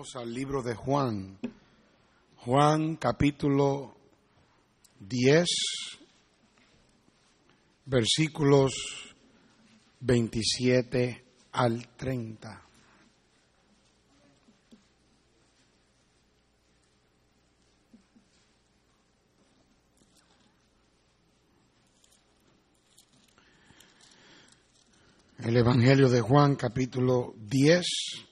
Vamos al libro de Juan. Juan capítulo 10, versículos 27 al 30. El Evangelio de Juan capítulo 10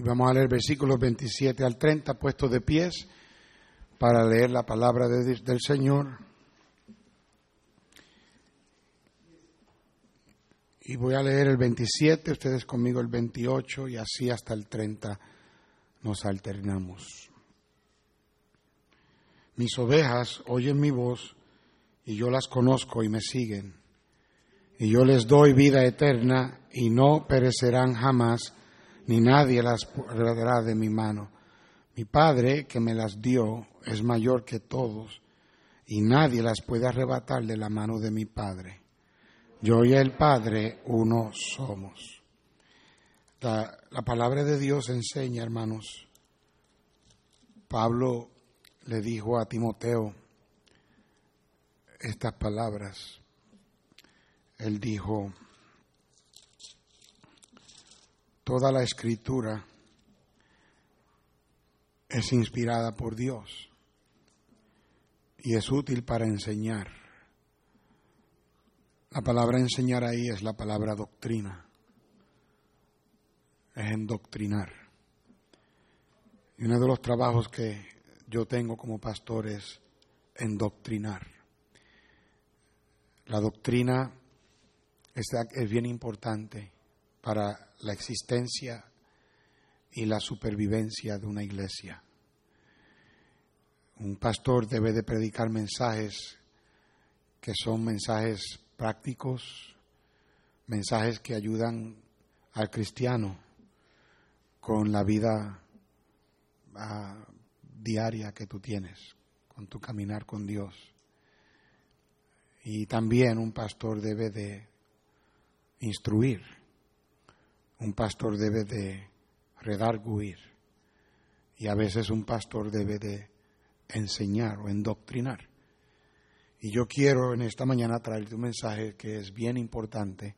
Y vamos a leer versículos 27 al 30, puestos de pies, para leer la palabra de, del Señor. Y voy a leer el 27, ustedes conmigo el 28 y así hasta el 30 nos alternamos. Mis ovejas oyen mi voz y yo las conozco y me siguen. Y yo les doy vida eterna y no perecerán jamás ni nadie las arrebatará de mi mano. Mi Padre, que me las dio, es mayor que todos, y nadie las puede arrebatar de la mano de mi Padre. Yo y el Padre uno somos. La, la palabra de Dios enseña, hermanos. Pablo le dijo a Timoteo estas palabras. Él dijo, Toda la escritura es inspirada por Dios y es útil para enseñar. La palabra enseñar ahí es la palabra doctrina, es endoctrinar. Y uno de los trabajos que yo tengo como pastor es endoctrinar. La doctrina es, bien importante para la existencia y la supervivencia de una iglesia. Un pastor debe de predicar mensajes que son mensajes prácticos, mensajes que ayudan al cristiano con la vida ah, diaria que tú tienes, con tu caminar con Dios. Y también un pastor debe de instruir un pastor debe de redarguir y a veces un pastor debe de enseñar o endoctrinar. Y yo quiero en esta mañana traerte un mensaje que es bien importante,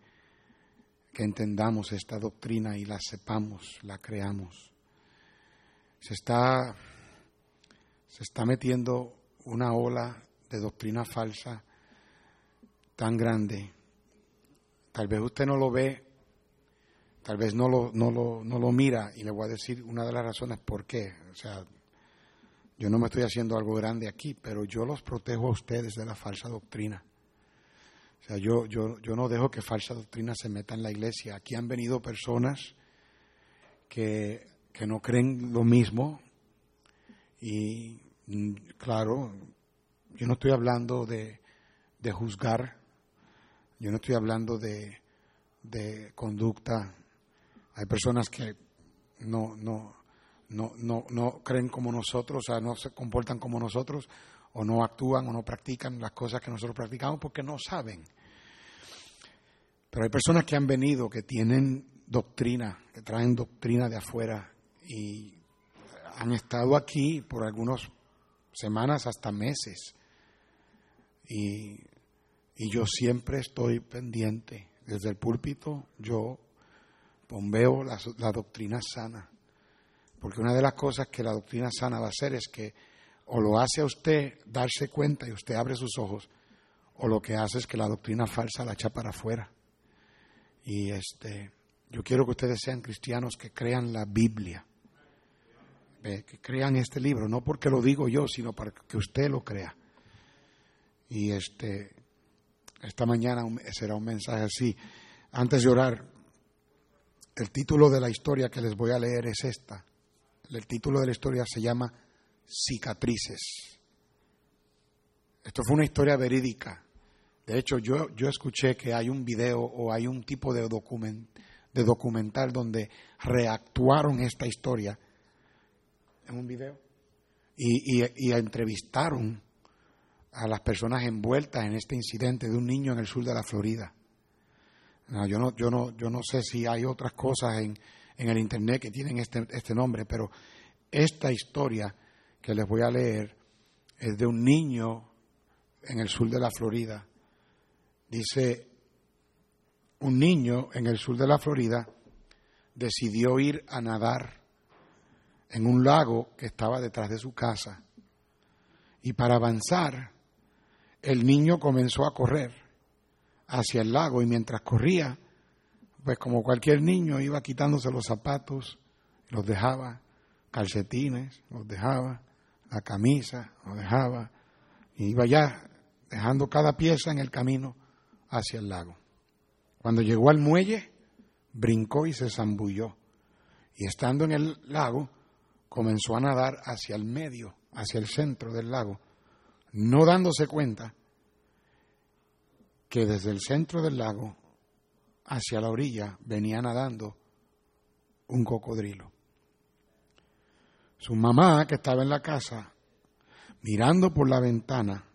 que entendamos esta doctrina y la sepamos, la creamos. Se está, se está metiendo una ola de doctrina falsa tan grande. Tal vez usted no lo ve tal vez no lo, no lo, no lo mira y le voy a decir una de las razones por qué. O sea, yo no me estoy haciendo algo grande aquí, pero yo los protejo a ustedes de la falsa doctrina. O sea, yo, yo, yo no dejo que falsa doctrina se meta en la iglesia. Aquí han venido personas que, que no creen lo mismo y, mm, claro, yo no estoy hablando de, de juzgar, yo no estoy hablando de, de conducta hay personas que no, no, no, no, no creen como nosotros, o sea, no se comportan como nosotros, o no actúan o no practican las cosas que nosotros practicamos porque no saben. Pero hay personas que han venido, que tienen doctrina, que traen doctrina de afuera y han estado aquí por algunas semanas hasta meses. Y, y yo siempre estoy pendiente. Desde el púlpito yo bombeo la, doctrina sana. Porque una de las cosas que la doctrina sana va a hacer es que o lo hace a usted darse cuenta y usted abre sus ojos, o lo que hace es que la doctrina falsa la echa para afuera. Y este, yo quiero que ustedes sean cristianos que crean la Biblia, que crean este libro, no porque lo digo yo, sino para que usted lo crea. Y este, esta mañana será un mensaje así. Antes de orar, el título de la historia que les voy a leer es esta. El título de la historia se llama Cicatrices. Esto fue una historia verídica. De hecho, yo, yo escuché que hay un video o hay un tipo de, document, de documental donde reactuaron esta historia en un video y, y entrevistaron a las personas envueltas en este incidente de un niño en el sur de la Florida. Yo, no, yo, no, yo no sé si hay otras cosas en, en el Internet que tienen este, este nombre, pero esta historia que les voy a leer es de un niño en el sur de la Florida. Dice, un niño en el sur de la Florida decidió ir a nadar en un lago que estaba detrás de su casa. Y para avanzar, el niño comenzó a correr hacia el lago y mientras corría, pues como cualquier niño iba quitándose los zapatos, los dejaba, calcetines, los dejaba, la camisa, los dejaba, y iba ya dejando cada pieza en el camino hacia el lago. Cuando llegó al muelle, brincó y se zambulló. Y estando en el lago, comenzó a nadar hacia el medio, hacia el centro del lago, no dándose cuenta que desde el centro del lago hacia la orilla venía nadando un cocodrilo. Su mamá, que estaba en la casa, mirando por la ventana,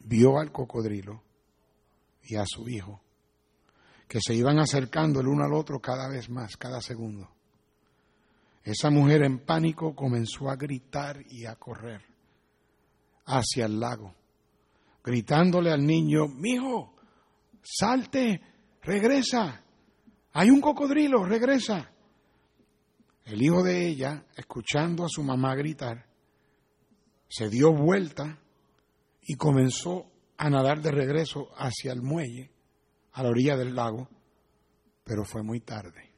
vio al cocodrilo y a su hijo, que se iban acercando el uno al otro cada vez más, cada segundo. Esa mujer en pánico comenzó a gritar y a correr hacia el lago, gritándole al niño, mijo, salte, regresa, hay un cocodrilo, regresa. El hijo de ella, escuchando a su mamá gritar, se dio vuelta y comenzó a nadar de regreso hacia el muelle, a la orilla del lago, pero fue muy tarde.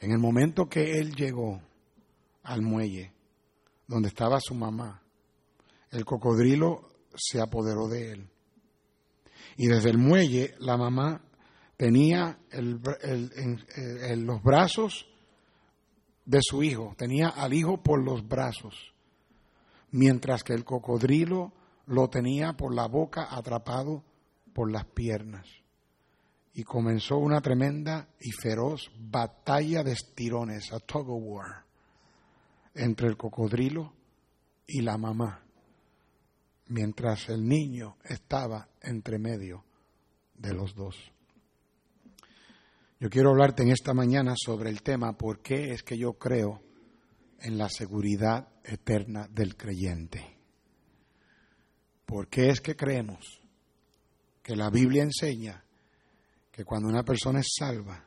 En el momento que él llegó al muelle, donde estaba su mamá, el cocodrilo se apoderó de él. Y desde el muelle la mamá tenía en los brazos de su hijo, tenía al hijo por los brazos, mientras que el cocodrilo lo tenía por la boca atrapado por las piernas y comenzó una tremenda y feroz batalla de estirones, a tug of war, entre el cocodrilo y la mamá, mientras el niño estaba entre medio de los dos. Yo quiero hablarte en esta mañana sobre el tema por qué es que yo creo en la seguridad eterna del creyente. ¿Por qué es que creemos que la Biblia enseña que cuando una persona es salva,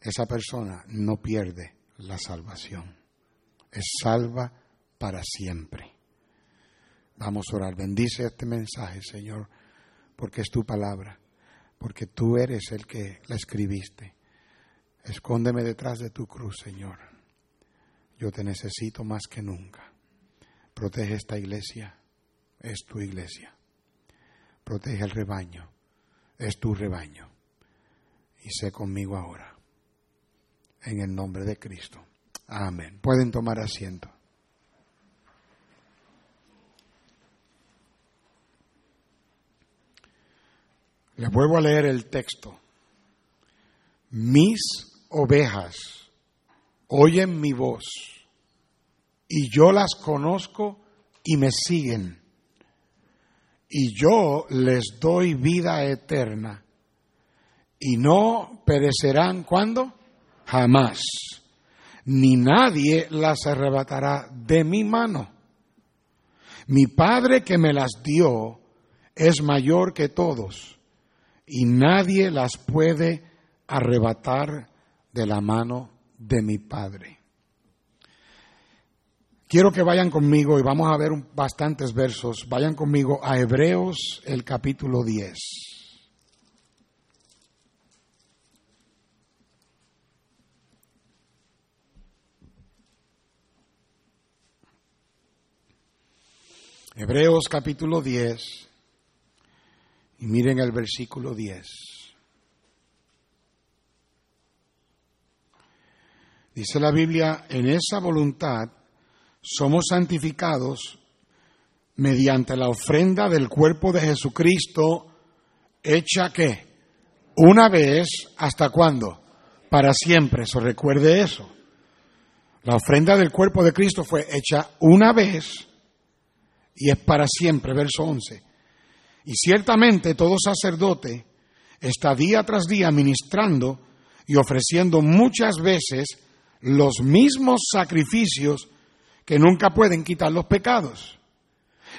esa persona no pierde la salvación. Es salva para siempre. Vamos a orar. Bendice este mensaje, Señor, porque es tu palabra, porque tú eres el que la escribiste. Escóndeme detrás de tu cruz, Señor. Yo te necesito más que nunca. Protege esta iglesia, es tu iglesia. Protege el rebaño, es tu rebaño y sé conmigo ahora. En el nombre de Cristo. Amén. Pueden tomar asiento. Les vuelvo a leer el texto. Mis ovejas oyen mi voz y yo las conozco y me siguen. Y yo les doy vida eterna y no perecerán cuando? Jamás. Ni nadie las arrebatará de mi mano. Mi Padre que me las dio es mayor que todos y nadie las puede arrebatar de la mano de mi Padre. Quiero que vayan conmigo y vamos a ver bastantes versos. Vayan conmigo a Hebreos el capítulo 10. Hebreos capítulo 10, y miren el versículo 10. Dice la Biblia, en esa voluntad somos santificados mediante la ofrenda del cuerpo de Jesucristo, hecha que una vez, ¿hasta cuándo? Para siempre, eso recuerde eso. La ofrenda del cuerpo de Cristo fue hecha una vez y es para siempre, verso 11. Y ciertamente todo sacerdote está día tras día ministrando y ofreciendo muchas veces los mismos sacrificios que nunca pueden quitar los pecados.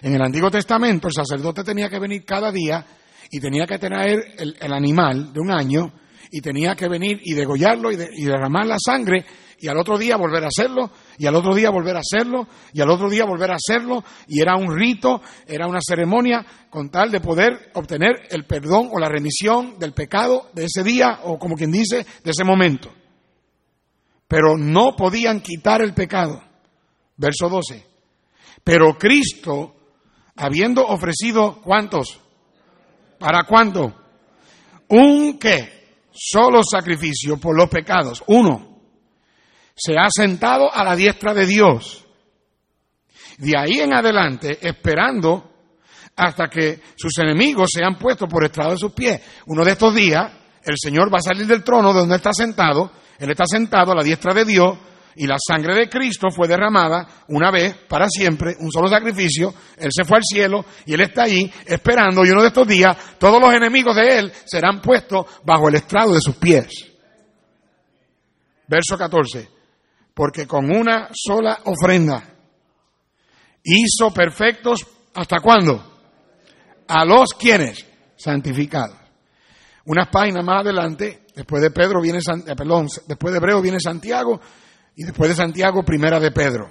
En el Antiguo Testamento el sacerdote tenía que venir cada día y tenía que tener el, animal de un año y tenía que venir y degollarlo y, y, derramar la sangre y al otro día volver a hacerlo y al otro día volver a hacerlo y al otro día volver a hacerlo y era un rito, era una ceremonia con tal de poder obtener el perdón o la remisión del pecado de ese día o como quien dice de ese momento. Pero no podían quitar el pecado. Verso 12. Pero Cristo habiendo ofrecido cuántos? ¿Para cuánto? Un qué? Solo sacrificio por los pecados. Uno. Se ha sentado a la diestra de Dios. De ahí en adelante, esperando hasta que sus enemigos sean puestos por estrado de sus pies. Uno de estos días, el Señor va a salir del trono de donde está sentado. Él está sentado a la diestra de Dios y la sangre de Cristo fue derramada una vez para siempre, un solo sacrificio, Él se fue al cielo y Él está ahí esperando y uno de estos días todos los enemigos de Él serán puestos bajo el estrado de sus pies. Verso 14, porque con una sola ofrenda hizo perfectos hasta cuándo? A los quienes santificados. Unas páginas más adelante, después de Pedro viene, eh, perdón, después de Hebreo viene Santiago y después de Santiago, primera de Pedro.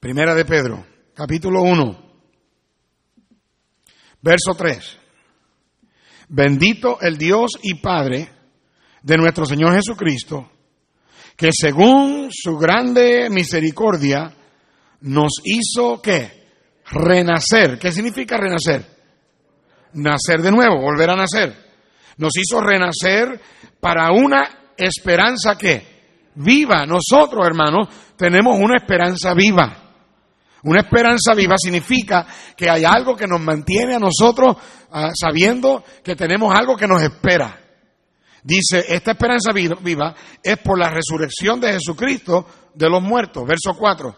Primera de Pedro, capítulo 1, verso 3. Bendito el Dios y Padre de nuestro Señor Jesucristo, que según su grande misericordia nos hizo que renacer. ¿Qué significa renacer? Nacer de nuevo, volver a nacer. Nos hizo renacer para una esperanza que viva. Nosotros, hermanos, tenemos una esperanza viva. Una esperanza viva significa que hay algo que nos mantiene a nosotros ah, sabiendo que tenemos algo que nos espera. Dice, esta esperanza viva es por la resurrección de Jesucristo de los muertos. Verso 4.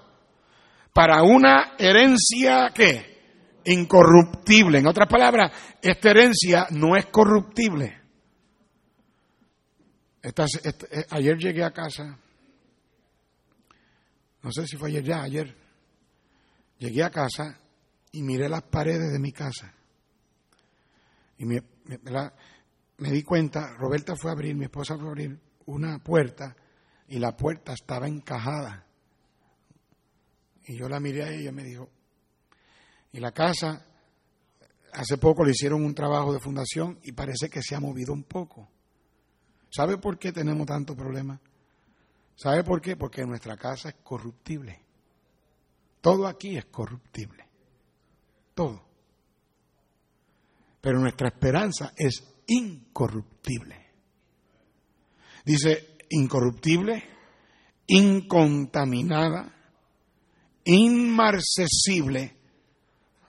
Para una herencia que incorruptible. En otras palabras, esta herencia no es corruptible. Eh, ayer llegué a casa, no sé si fue ayer ya, ayer, llegué a casa y miré las paredes de mi casa. Y me, me di cuenta, Roberta fue a abrir, mi esposa fue a abrir una puerta y la puerta estaba encajada. Y yo la miré a ella y me dijo, y la casa, hace poco le hicieron un trabajo de fundación y parece que se ha movido un poco. ¿Sabe por qué tenemos tanto problema? ¿Sabe por qué? Porque nuestra casa es corruptible. Todo aquí es corruptible. Todo. Pero nuestra esperanza es incorruptible. Dice, incorruptible, incontaminada, inmarcesible,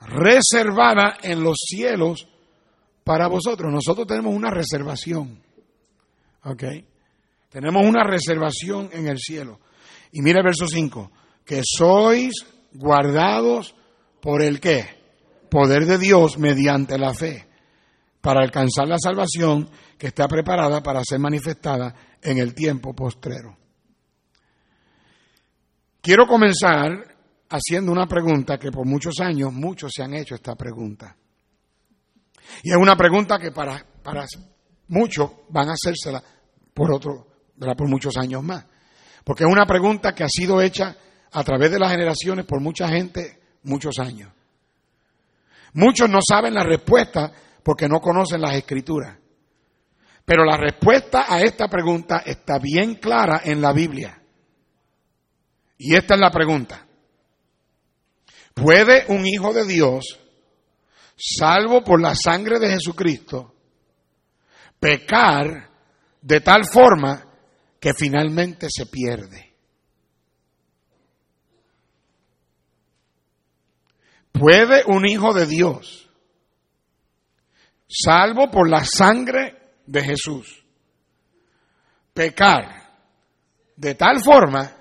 reservada en los cielos para vosotros. Nosotros tenemos una reservación. ¿Ok? Tenemos una reservación en el cielo. Y mira el verso 5, que sois guardados por el qué? Poder de Dios mediante la fe, para alcanzar la salvación que está preparada para ser manifestada en el tiempo postrero. Quiero comenzar haciendo una pregunta que por muchos años muchos se han hecho esta pregunta. Y es una pregunta que para, para muchos van a hacérsela por otro, por muchos años más. Porque es una pregunta que ha sido hecha a través de las generaciones por mucha gente muchos años. Muchos no saben la respuesta porque no conocen las escrituras. Pero la respuesta a esta pregunta está bien clara en la Biblia. Y esta es la pregunta. ¿Puede un hijo de Dios, salvo por la sangre de Jesucristo, pecar de tal forma que finalmente se pierde? ¿Puede un hijo de Dios, salvo por la sangre de Jesús, pecar de tal forma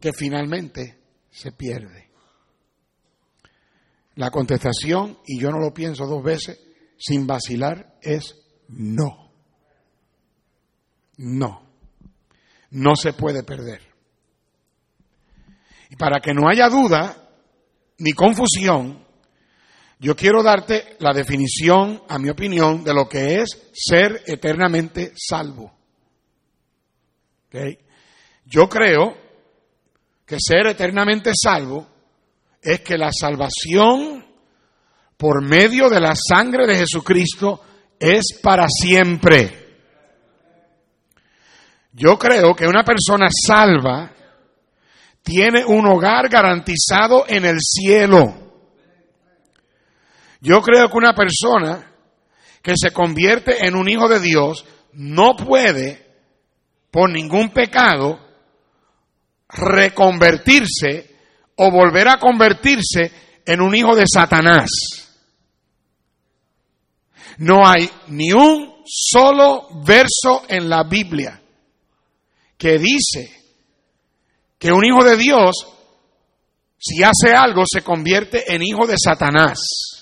que finalmente se pierde? La contestación, y yo no lo pienso dos veces, sin vacilar, es no. No. No se puede perder. Y para que no haya duda ni confusión, yo quiero darte la definición, a mi opinión, de lo que es ser eternamente salvo. Yo creo que ser eternamente salvo es que la salvación por medio de la sangre de Jesucristo es para siempre. Yo creo que una persona salva tiene un hogar garantizado en el cielo. Yo creo que una persona que se convierte en un hijo de Dios no puede, por ningún pecado, reconvertirse o volver a convertirse en un hijo de Satanás. No hay ni un solo verso en la Biblia que dice que un hijo de Dios, si hace algo, se convierte en hijo de Satanás.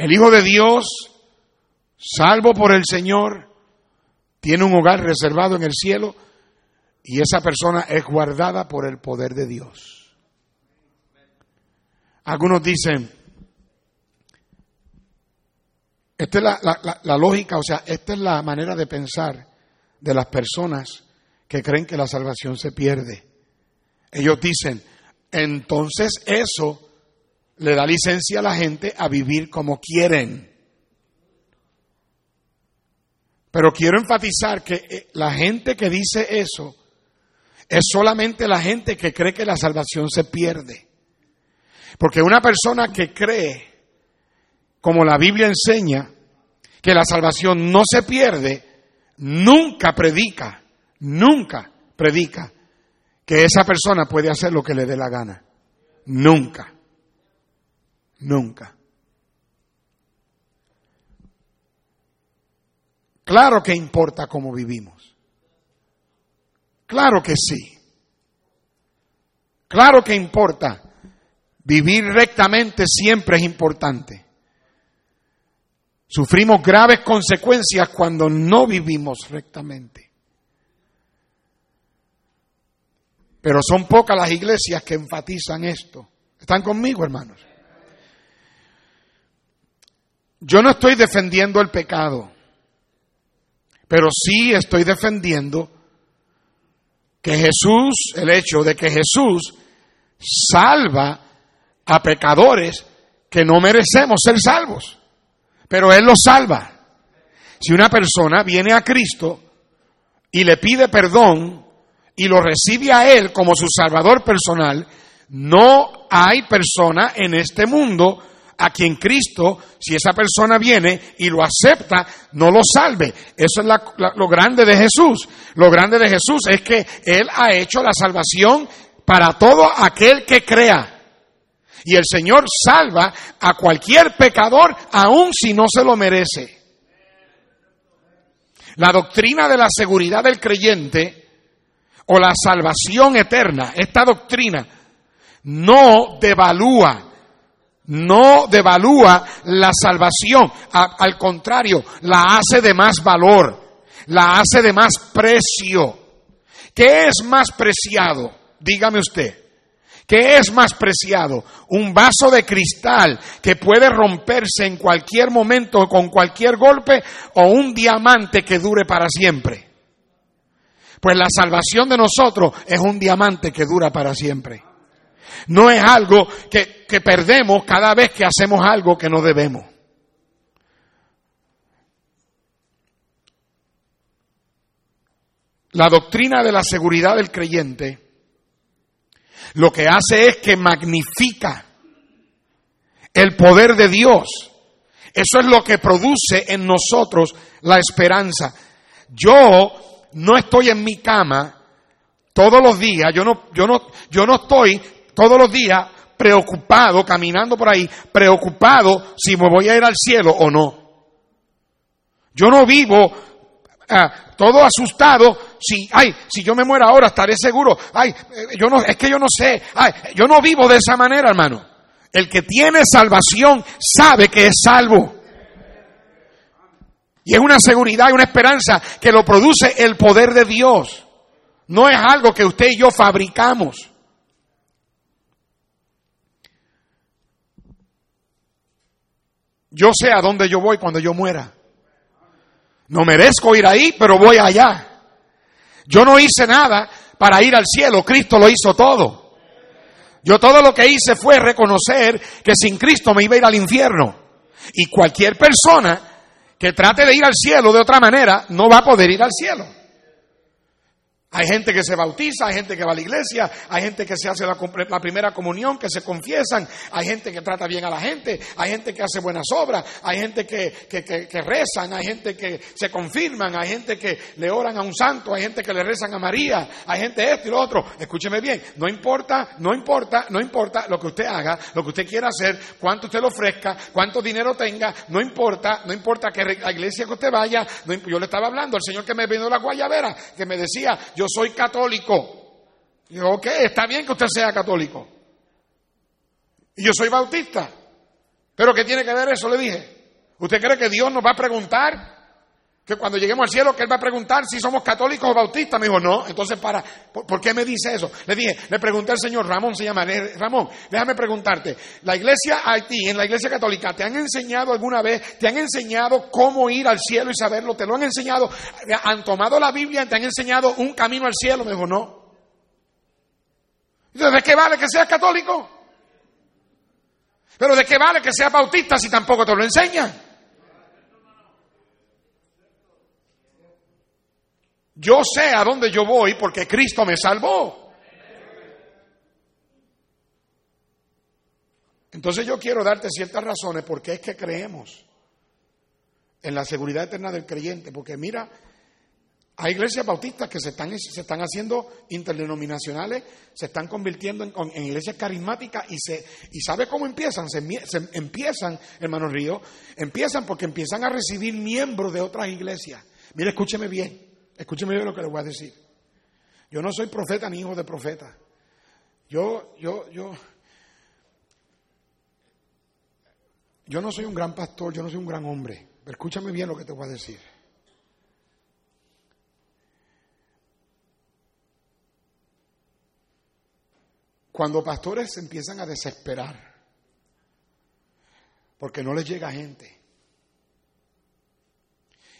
El hijo de Dios, salvo por el Señor, tiene un hogar reservado en el cielo y esa persona es guardada por el poder de Dios. Algunos dicen, esta es la, lógica, o sea, esta es la manera de pensar de las personas que creen que la salvación se pierde. Ellos dicen, entonces eso le da licencia a la gente a vivir como quieren. Pero quiero enfatizar que eh, la gente que dice eso es solamente la gente que cree que la salvación se pierde. Porque una persona que cree como la Biblia enseña, que la salvación no se pierde, nunca predica, nunca predica que esa persona puede hacer lo que le dé la gana. Nunca. Nunca. Claro que importa cómo vivimos. Claro que sí. Claro que importa. Vivir rectamente siempre es importante. Sufrimos graves consecuencias cuando no vivimos rectamente. Pero son pocas las iglesias que enfatizan esto. ¿Están conmigo, hermanos? Yo no estoy defendiendo el pecado, pero sí estoy defendiendo que Jesús, el hecho de que Jesús salva a pecadores que no merecemos ser salvos pero Él lo salva. Si una persona viene a Cristo y le pide perdón y lo recibe a Él como su Salvador personal, no hay persona en este mundo a quien Cristo, si esa persona viene y lo acepta, no lo salve. Eso es lo grande de Jesús. Lo grande de Jesús es que Él ha hecho la salvación para todo aquel que crea. Y el Señor salva a cualquier pecador aun si no se lo merece. La doctrina de la seguridad del creyente o la salvación eterna, esta doctrina no devalúa, no devalúa la salvación, al contrario, la hace de más valor, la hace de más precio. ¿Qué es más preciado? Dígame usted. ¿Qué es más preciado? ¿Un vaso de cristal que puede romperse en cualquier momento con cualquier golpe o un diamante que dure para siempre? Pues la salvación de nosotros es un diamante que dura para siempre. No es algo que, que perdemos cada vez que hacemos algo que no debemos. La doctrina de la seguridad del creyente lo que hace es que magnifica el poder de Dios. Eso es lo que produce en nosotros la esperanza. Yo no estoy en mi cama todos los días, yo no, yo no, yo no estoy todos los días preocupado, caminando por ahí, preocupado si me voy a ir al cielo o no. Yo no vivo ah, todo asustado si, ay, si yo me muero ahora estaré seguro. Ay, eh, yo no, es que yo no sé. Ay, yo no vivo de esa manera, hermano. El que tiene salvación sabe que es salvo. Y es una seguridad y una esperanza que lo produce el poder de Dios. No es algo que usted y yo fabricamos. Yo sé a dónde yo voy cuando yo muera. No merezco ir ahí, pero voy allá. Yo no hice nada para ir al cielo, Cristo lo hizo todo. Yo todo lo que hice fue reconocer que sin Cristo me iba a ir al infierno. Y cualquier persona que trate de ir al cielo de otra manera no va a poder ir al cielo. Hay gente que se bautiza, hay gente que va a la iglesia, hay gente que se hace la, primera comunión, que se confiesan, hay gente que trata bien a la gente, hay gente que hace buenas obras, hay gente que, que, rezan, hay gente que se confirman, hay gente que le oran a un santo, hay gente que le rezan a María, hay gente esto y lo otro. Escúcheme bien, no importa, no importa, no importa lo que usted haga, lo que usted quiera hacer, cuánto usted le ofrezca, cuánto dinero tenga, no importa, no importa que la iglesia que usted vaya, yo le estaba hablando, el Señor que me vino la guayabera, que me decía, yo soy católico. Yo, ok, está bien que usted sea católico. Y yo soy bautista. Pero ¿qué tiene que ver eso? Le dije. ¿Usted cree que Dios nos va a preguntar? Que cuando lleguemos al cielo, que Él va a preguntar si somos católicos o bautistas. Me dijo, no. Entonces, para, ¿por, qué me dice eso? Le dije, le pregunté al Señor, Ramón se llama, Ramón, déjame preguntarte, la iglesia Haití, en la iglesia católica, ¿te han enseñado alguna vez, te han enseñado cómo ir al cielo y saberlo? ¿Te lo han enseñado? ¿Han tomado la Biblia? ¿Te han enseñado un camino al cielo? Me dijo, no. Entonces, ¿de qué vale que seas católico? Pero ¿de qué vale que seas bautista si tampoco te lo enseñan? Yo sé a dónde yo voy porque Cristo me salvó. Entonces yo quiero darte ciertas razones porque es que creemos en la seguridad eterna del creyente. Porque mira, hay iglesias bautistas que se están, se están haciendo interdenominacionales, se están convirtiendo en, iglesias carismáticas y, se, y ¿sabe cómo empiezan? Se, empiezan, hermano Río, empiezan porque empiezan a recibir miembros de otras iglesias. Mire, escúcheme bien. Escúcheme bien lo que le voy a decir. Yo no soy profeta ni hijo de profeta. Yo, yo, yo, yo no soy un gran pastor, yo no soy un gran hombre. Pero escúchame bien lo que te voy a decir. Cuando pastores se empiezan a desesperar porque no les llega gente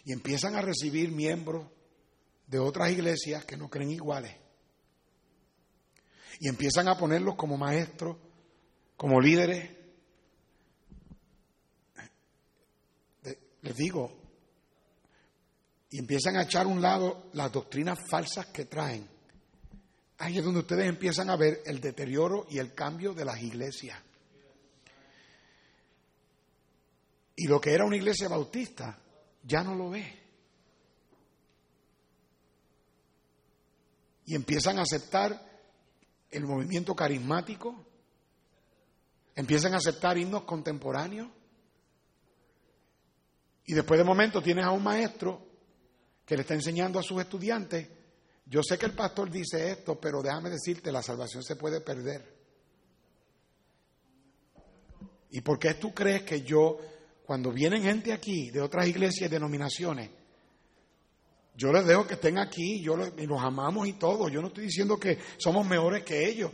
y empiezan a recibir miembros de otras iglesias que no creen iguales. Y empiezan a ponerlos como maestros, como líderes. Les digo, y empiezan a echar a un lado las doctrinas falsas que traen. Ahí es donde ustedes empiezan a ver el deterioro y el cambio de las iglesias. Y lo que era una iglesia bautista ya no lo ve. Y empiezan a aceptar el movimiento carismático, empiezan a aceptar himnos contemporáneos. Y después de momento tienes a un maestro que le está enseñando a sus estudiantes, yo sé que el pastor dice esto, pero déjame decirte, la salvación se puede perder. ¿Y por qué tú crees que yo, cuando vienen gente aquí de otras iglesias y denominaciones, yo les dejo que estén aquí, yo y los amamos y todo. Yo no estoy diciendo que somos mejores que ellos,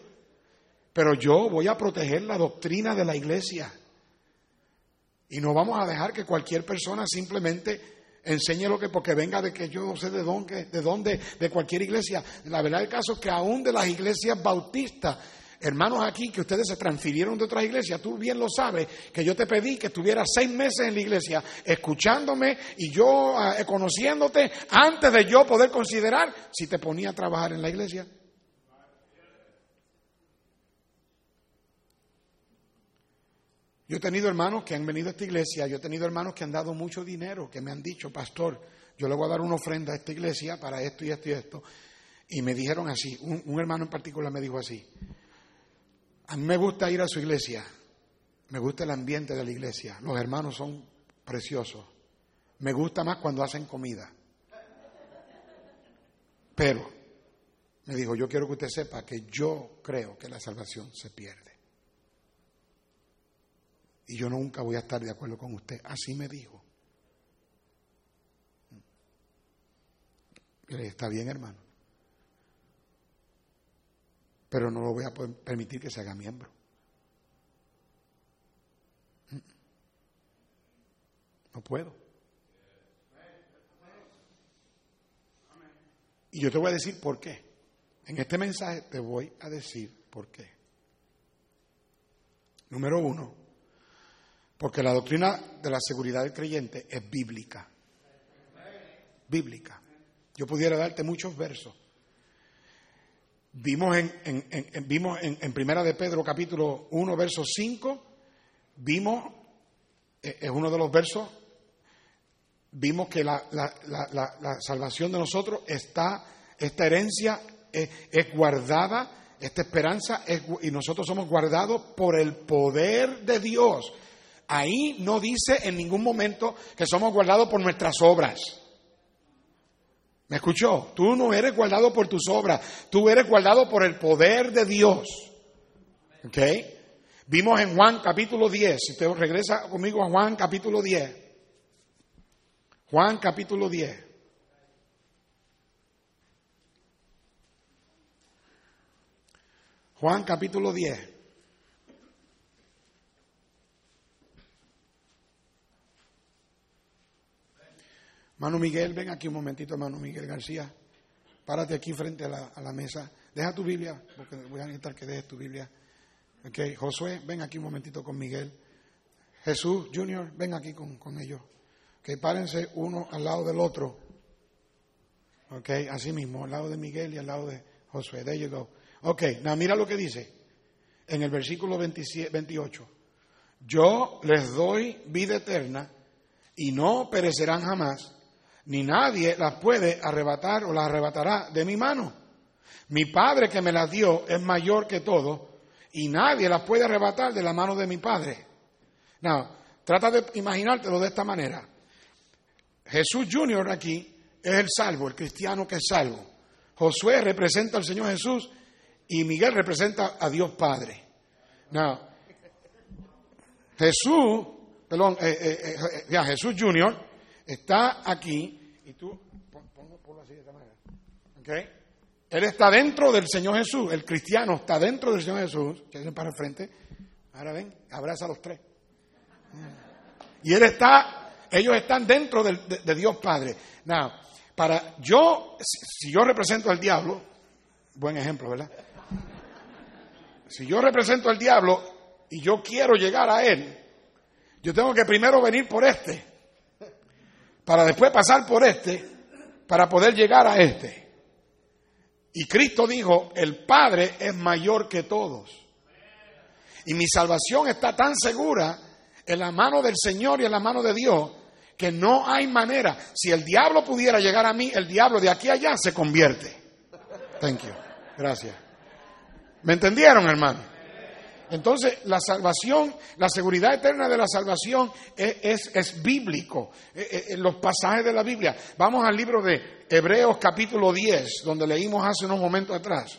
pero yo voy a proteger la doctrina de la iglesia. Y no vamos a dejar que cualquier persona simplemente enseñe lo que porque venga de que yo no sé de dónde, de dónde, de cualquier iglesia. La verdad del caso es que aún de las iglesias bautistas hermanos aquí que ustedes se transfirieron de otras iglesias, tú bien lo sabes, que yo te pedí que estuvieras seis meses en la iglesia escuchándome y yo ah, conociéndote antes de yo poder considerar si te ponía a trabajar en la iglesia. Yo he tenido hermanos que han venido a esta iglesia, yo he tenido hermanos que han dado mucho dinero, que me han dicho, pastor, yo le voy a dar una ofrenda a esta iglesia para esto y esto y esto. Y me dijeron así, un hermano en particular me dijo así, a mí me gusta ir a su iglesia, me gusta el ambiente de la iglesia, los hermanos son preciosos, me gusta más cuando hacen comida. Pero me dijo, yo quiero que usted sepa que yo creo que la salvación se pierde. Y yo nunca voy a estar de acuerdo con usted. Así me dijo. Está bien, hermano. Pero no lo voy a permitir que se haga miembro. No puedo. Y yo te voy a decir por qué. En este mensaje te voy a decir por qué. Número uno, porque la doctrina de la seguridad del creyente es bíblica. Bíblica. Yo pudiera darte muchos versos. Vimos en, vimos en, Primera de Pedro capítulo 1, verso 5, vimos, eh, es uno de los versos, vimos que la, salvación de nosotros está, esta herencia es, guardada, esta esperanza y nosotros somos guardados por el poder de Dios. Ahí no dice en ningún momento que somos guardados por nuestras obras. ¿Me escuchó? Tú no eres guardado por tus obras, tú eres guardado por el poder de Dios. ¿Ok? Vimos en Juan capítulo 10, si usted regresa conmigo a Juan capítulo 10. Juan capítulo 10. Juan capítulo 10. Manu Miguel, ven aquí un momentito, Manu Miguel García. Párate aquí frente a la, mesa. Deja tu Biblia, porque voy a necesitar que dejes tu Biblia. Ok, Josué, ven aquí un momentito con Miguel. Jesús Junior, ven aquí con, ellos. Que párense uno al lado del otro. Ok, así mismo, al lado de Miguel y al lado de Josué. There you go. Ok, now mira lo que dice en el versículo 28. Yo les doy vida eterna y no perecerán jamás ni nadie las puede arrebatar o las arrebatará de mi mano. Mi Padre que me las dio es mayor que todo y nadie las puede arrebatar de la mano de mi Padre. Now, trata de imaginártelo de esta manera. Jesús Junior aquí es el salvo, el cristiano que es salvo. Josué representa al Señor Jesús y Miguel representa a Dios Padre. Now, Jesús, perdón, eh, eh, eh, Jesús Junior está aquí y tú, ponlo así de esta manera. ¿Okay? Él está dentro del Señor Jesús, el cristiano está dentro del Señor Jesús, que para el frente. Ahora ven, abraza a los tres. Y él está, ellos están dentro de, Dios Padre. Now, para yo, si yo represento al diablo, buen ejemplo, ¿verdad? Si yo represento al diablo y yo quiero llegar a él, yo tengo que primero venir por este para después pasar por este, para poder llegar a este. Y Cristo dijo, el Padre es mayor que todos. Y mi salvación está tan segura en la mano del Señor y en la mano de Dios que no hay manera. Si el diablo pudiera llegar a mí, el diablo de aquí a allá se convierte. Thank you. Gracias. ¿Me entendieron, hermano? Entonces, la salvación, la seguridad eterna de la salvación es, bíblico, eh, eh, en los pasajes de la Biblia. Vamos al libro de Hebreos capítulo 10, donde leímos hace unos momentos atrás.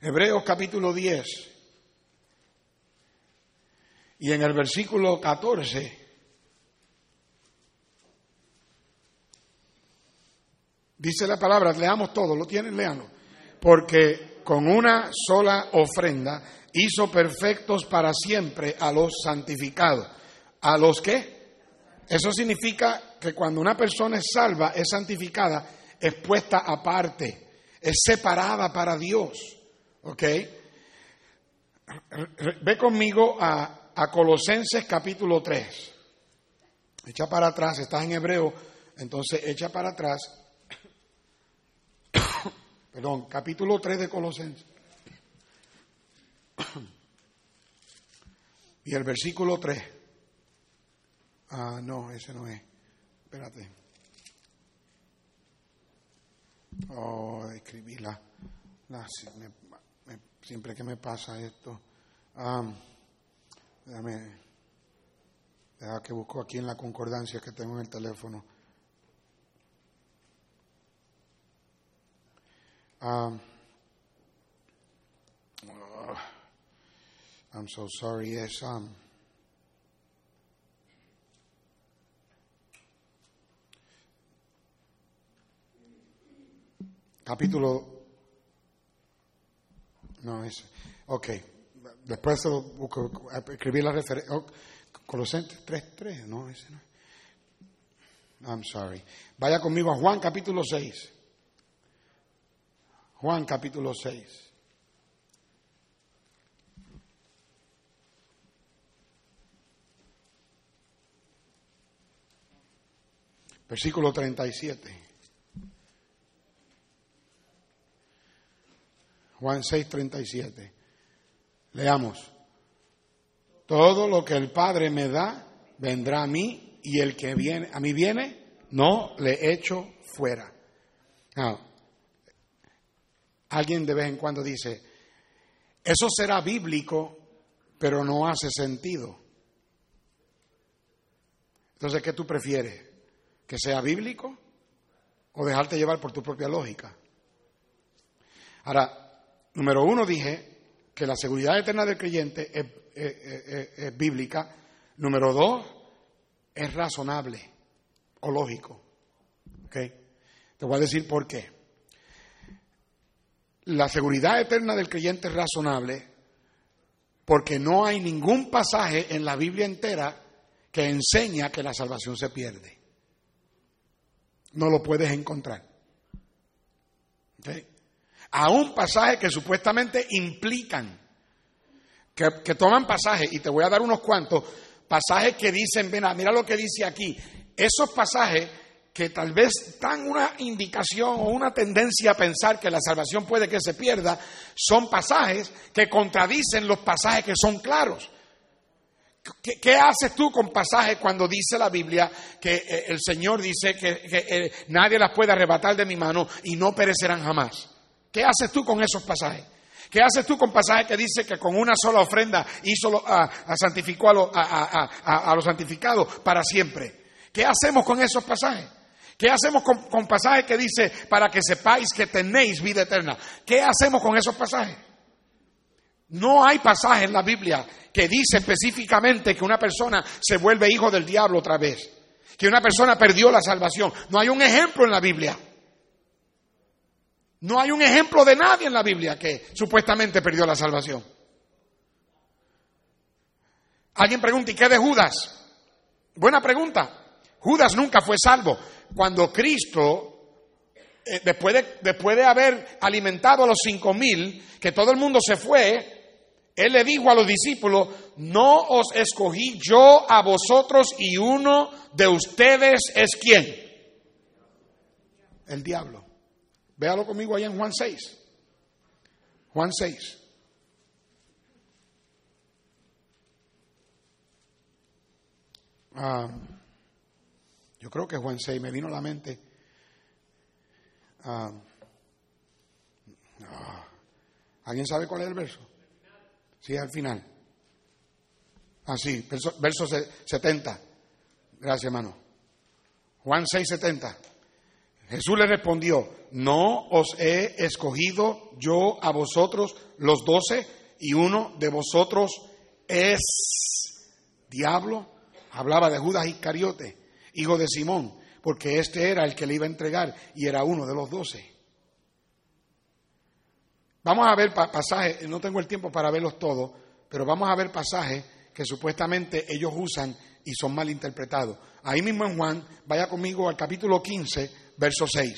Hebreos capítulo 10. Y en el versículo 14 dice la palabra, leamos todo, ¿lo tienen? Leanlo. Porque con una sola ofrenda hizo perfectos para siempre a los santificados. ¿A los qué? Eso significa que cuando una persona es salva, es santificada, es puesta aparte, es separada para Dios. ¿Ok? Ve conmigo a, a Colosenses capítulo 3. Echa para atrás, estás en hebreo, entonces echa para atrás perdón, capítulo 3 de Colosenses. Y el versículo 3. Ah, no, ese no es. Espérate. Oh, escribí la, siempre que me pasa esto. déjame, déjame que busco aquí en la concordancia que tengo en el teléfono. Um, uh, I'm so sorry. Es um, capítulo. No, es. Ok. Después lo busco, escribí la referencia. Oh, Colosenses 3.3, no, ese no. I'm sorry. Vaya conmigo a Juan capítulo 6. Juan capítulo 6. Versículo 37. Juan 6, 37. Leamos. Todo lo que el Padre me da vendrá a mí y el que viene a mí viene no le echo fuera. Alguien de vez en cuando dice, eso será bíblico, pero no hace sentido. Entonces, ¿qué tú prefieres? ¿Que sea bíblico o dejarte llevar por tu propia lógica? Ahora, número uno dije que la seguridad eterna del creyente es, bíblica. Número dos, es razonable o lógico. ¿Okay? Te voy a decir por qué. La seguridad eterna del creyente es razonable porque no hay ningún pasaje en la Biblia entera que enseña que la salvación se pierde. No lo puedes encontrar. A un pasaje que supuestamente implican, que, toman pasajes, y te voy a dar unos cuantos, pasajes que dicen, ven, mira lo que dice aquí, esos pasajes que tal vez dan una indicación o una tendencia a pensar que la salvación puede que se pierda, son pasajes que contradicen los pasajes que son claros. ¿Qué, haces tú con pasajes cuando dice la Biblia que eh, el Señor dice que, eh, nadie las puede arrebatar de mi mano y no perecerán jamás? ¿Qué haces tú con esos pasajes? ¿Qué haces tú con pasajes que dice que con una sola ofrenda hizo a, santificó a, los santificados para siempre? ¿Qué hacemos con esos pasajes? ¿Qué hacemos con, con, pasajes que dice para que sepáis que tenéis vida eterna? ¿Qué hacemos con esos pasajes? No hay pasaje en la Biblia que dice específicamente que una persona se vuelve hijo del diablo otra vez, que una persona perdió la salvación. No hay un ejemplo en la Biblia. No hay un ejemplo de nadie en la Biblia que supuestamente perdió la salvación. Alguien pregunta, ¿y qué de Judas? Buena pregunta. Judas nunca fue salvo. Cuando Cristo, eh, después, de, después de haber alimentado a los cinco mil, que todo el mundo se fue, él le dijo a los discípulos, no os escogí yo a vosotros y uno de ustedes es quién? El diablo. Véalo conmigo ahí en Juan 6. Juan 6. Ah, yo creo que Juan 6 me vino a la mente. Ah, ah, ¿Alguien sabe cuál es el verso? Sí, al final. Ah, sí, verso, verso 70. Gracias, hermano. Juan 6, 70. Jesús le respondió, no os he escogido yo a vosotros los doce y uno de vosotros es diablo. Hablaba de Judas Iscariote, hijo de Simón, porque este era el que le iba a entregar y era uno de los doce. Vamos a ver pasajes, no tengo el tiempo para verlos todos, pero vamos a ver pasajes que supuestamente ellos usan y son mal interpretados. Ahí mismo en Juan, vaya conmigo al capítulo 15, verso 6.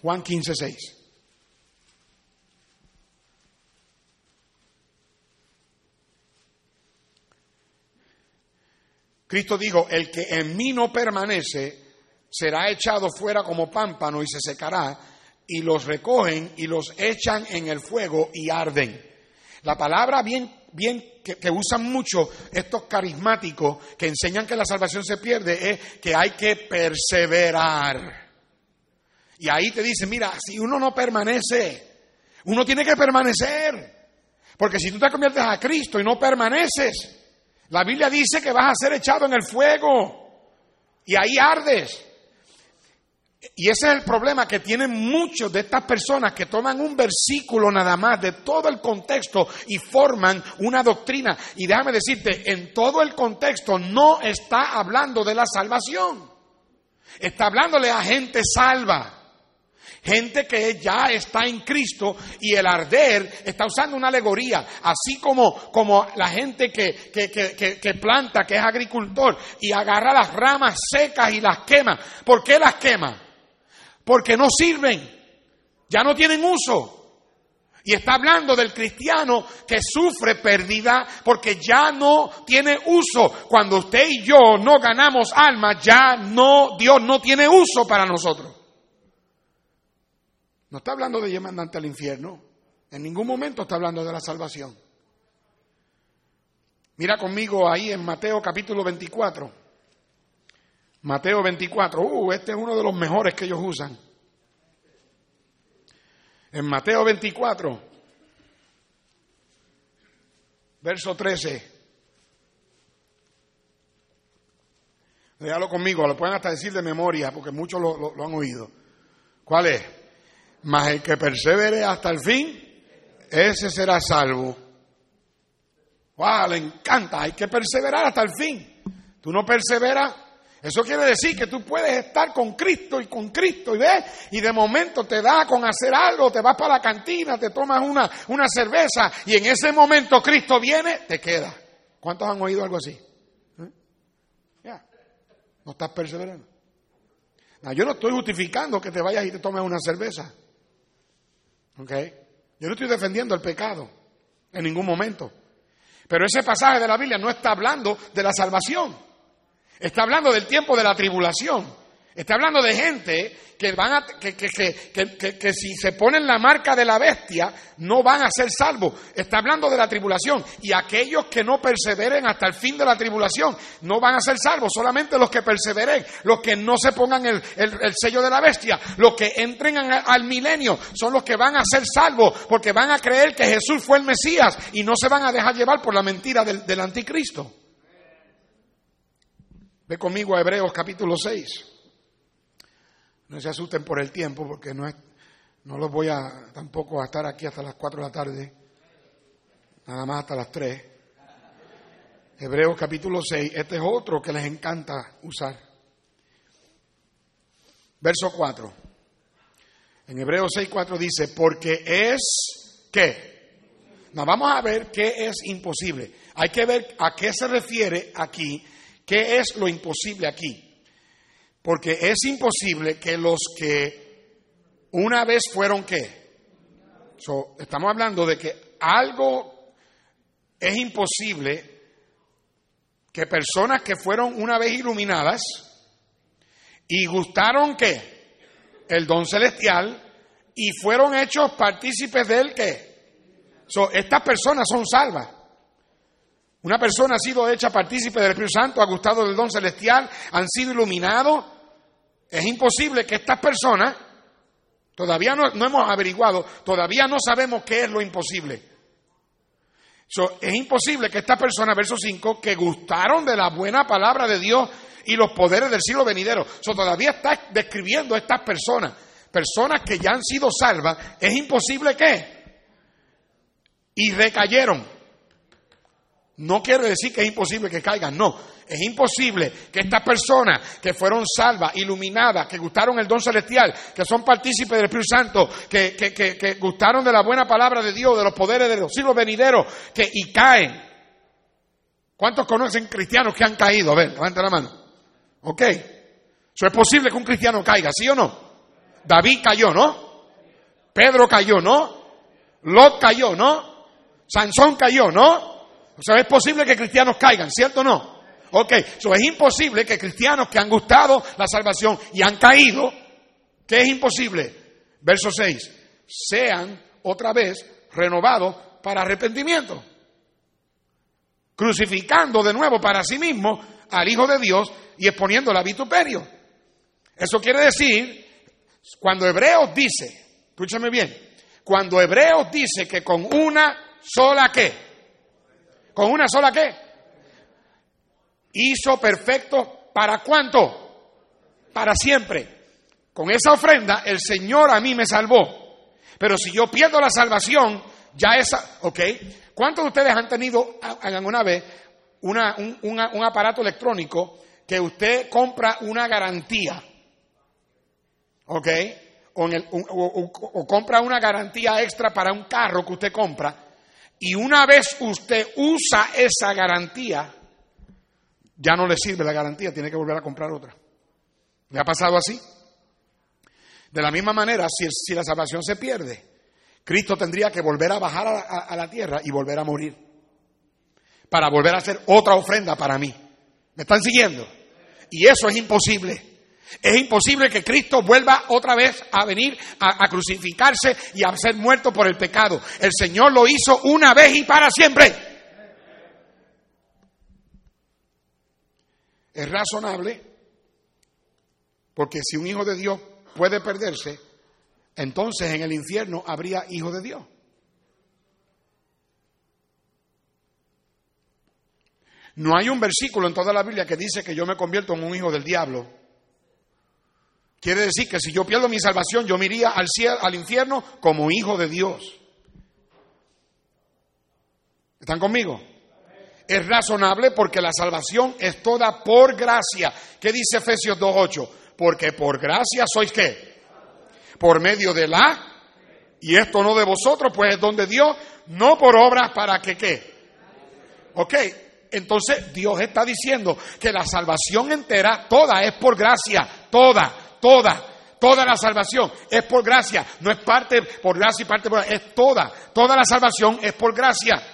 Juan 15, 6. Cristo dijo, el que en mí no permanece será echado fuera como pámpano y se secará, y los recogen y los echan en el fuego y arden. La palabra bien, bien que, que, usan mucho estos carismáticos que enseñan que la salvación se pierde es que hay que perseverar. Y ahí te dice, mira, si uno no permanece, uno tiene que permanecer. Porque si tú te conviertes a Cristo y no permaneces, la Biblia dice que vas a ser echado en el fuego y ahí ardes. Y ese es el problema que tienen muchos de estas personas que toman un versículo nada más de todo el contexto y forman una doctrina. Y déjame decirte, en todo el contexto no está hablando de la salvación. Está hablándole a gente salva. Gente que ya está en Cristo y el arder está usando una alegoría, así como, como la gente que, que, que, que, planta, que es agricultor, y agarra las ramas secas y las quema. ¿Por qué las quema? Porque no sirven, ya no tienen uso. Y está hablando del cristiano que sufre pérdida porque ya no tiene uso. Cuando usted y yo no ganamos alma, ya no, Dios no tiene uso para nosotros. No está hablando de mandante al infierno. En ningún momento está hablando de la salvación. Mira conmigo ahí en Mateo capítulo 24. Mateo 24. Uh, este es uno de los mejores que ellos usan. En Mateo 24, verso 13. Déjalo conmigo, lo pueden hasta decir de memoria, porque muchos lo, lo han oído. ¿Cuál es? Mas el que persevere hasta el fin, ese será salvo. ¡Wow! Le encanta, hay que perseverar hasta el fin. Tú no perseveras, eso quiere decir que tú puedes estar con Cristo y con Cristo y ves, y de momento te da con hacer algo, te vas para la cantina, te tomas una, una cerveza y en ese momento Cristo viene, te queda. ¿Cuántos han oído algo así? ¿Eh? Ya, no estás perseverando. yo no estoy justificando que te vayas y te tomes una cerveza. Yo no estoy defendiendo el pecado en ningún momento. Pero ese pasaje de la Biblia no está hablando de la salvación. Está hablando del tiempo de la tribulación. Está hablando de gente que, van a, que, que, que, si se ponen la marca de la bestia no van a ser salvos. Está hablando de la tribulación. Y aquellos que no perseveren hasta el fin de la tribulación no van a ser salvos. Solamente los que perseveren, los que no se pongan el, sello de la bestia, los que entren al, milenio, son los que van a ser salvos porque van a creer que Jesús fue el Mesías y no se van a dejar llevar por la mentira del, del anticristo. Ve conmigo a Hebreos capítulo 6. No se asusten por el tiempo, porque no, es, no los voy a tampoco a estar aquí hasta las 4 de la tarde, nada más hasta las 3. Hebreos capítulo 6, este es otro que les encanta usar. Verso 4. En Hebreos 6, 4 dice, porque es qué. No, vamos a ver qué es imposible. Hay que ver a qué se refiere aquí, qué es lo imposible aquí. Porque es imposible que los que una vez fueron qué. estamos hablando de que algo es imposible que personas que fueron una vez iluminadas y gustaron qué? El don celestial y fueron hechos partícipes de él qué. estas personas son salvas. Una persona ha sido hecha partícipe del Espíritu Santo, ha gustado del don celestial, han sido iluminados. Es imposible que estas personas, todavía no, hemos averiguado, todavía no sabemos qué es lo imposible. es imposible que estas personas, verso 5, que gustaron de la buena palabra de Dios y los poderes del siglo venidero, so, todavía está describiendo estas personas, personas que ya han sido salvas, es imposible que. Y recayeron. No quiere decir que es imposible que caigan, no. Es imposible que estas personas que fueron salvas, iluminadas, que gustaron el don celestial, que son partícipes del Espíritu Santo, que, que, gustaron de la buena palabra de Dios, de los poderes de los siglos venideros, que y caen. ¿Cuántos conocen cristianos que han caído? A ver, levanta la mano. ¿Ok? Eso es posible que un cristiano caiga, ¿sí o no? David cayó, ¿no? Pedro cayó, ¿no? Lot cayó, ¿no? Sansón cayó, ¿no? O sea, es posible que cristianos caigan, ¿cierto o no? Ok, eso es imposible que cristianos que han gustado la salvación y han caído, ¿qué es imposible? Verso 6, sean otra vez renovados para arrepentimiento, crucificando de nuevo para sí mismo al Hijo de Dios y exponiendo a vituperio. Eso quiere decir, cuando Hebreos dice, escúchame bien, cuando Hebreos dice que con una sola qué, con una sola qué, hizo perfecto para cuánto? Para siempre. con esa ofrenda el Señor a mí me salvó. Pero si yo pierdo la salvación, ya esa, ¿ok? ¿Cuántos de ustedes han tenido alguna vez una, un, un aparato electrónico que usted compra una garantía? ¿Ok? O, en el, o, compra una garantía extra para un carro que usted compra y una vez usted usa esa garantía, ya no le sirve la garantía, tiene que volver a comprar otra. ¿Le ha pasado así? De la misma manera, si, la salvación se pierde, Cristo tendría que volver a bajar a, la tierra y volver a morir. Para volver a hacer otra ofrenda para mí. ¿Me están siguiendo? Y eso es imposible. Es imposible que Cristo vuelva otra vez a venir a, a, crucificarse y a ser muerto por el pecado. El Señor lo hizo una vez y para siempre. Es razonable porque si un hijo de Dios puede perderse, entonces en el infierno habría hijo de Dios. No hay un versículo en toda la Biblia que dice que yo me convierto en un hijo del diablo. Quiere decir que si yo pierdo mi salvación, yo me iría al, cielo, al infierno como hijo de Dios. ¿Están conmigo? Es razonable porque la salvación es toda por gracia. ¿Qué dice Efesios 2.8? Porque por gracia sois qué? Por medio de la... Y esto no de vosotros, pues es donde Dios, no por obras para que qué. Ok, entonces Dios está diciendo que la salvación entera, toda es por gracia, toda, toda. Toda la salvación es por gracia, no es parte por gracia y parte por es toda. Toda la salvación es por gracia.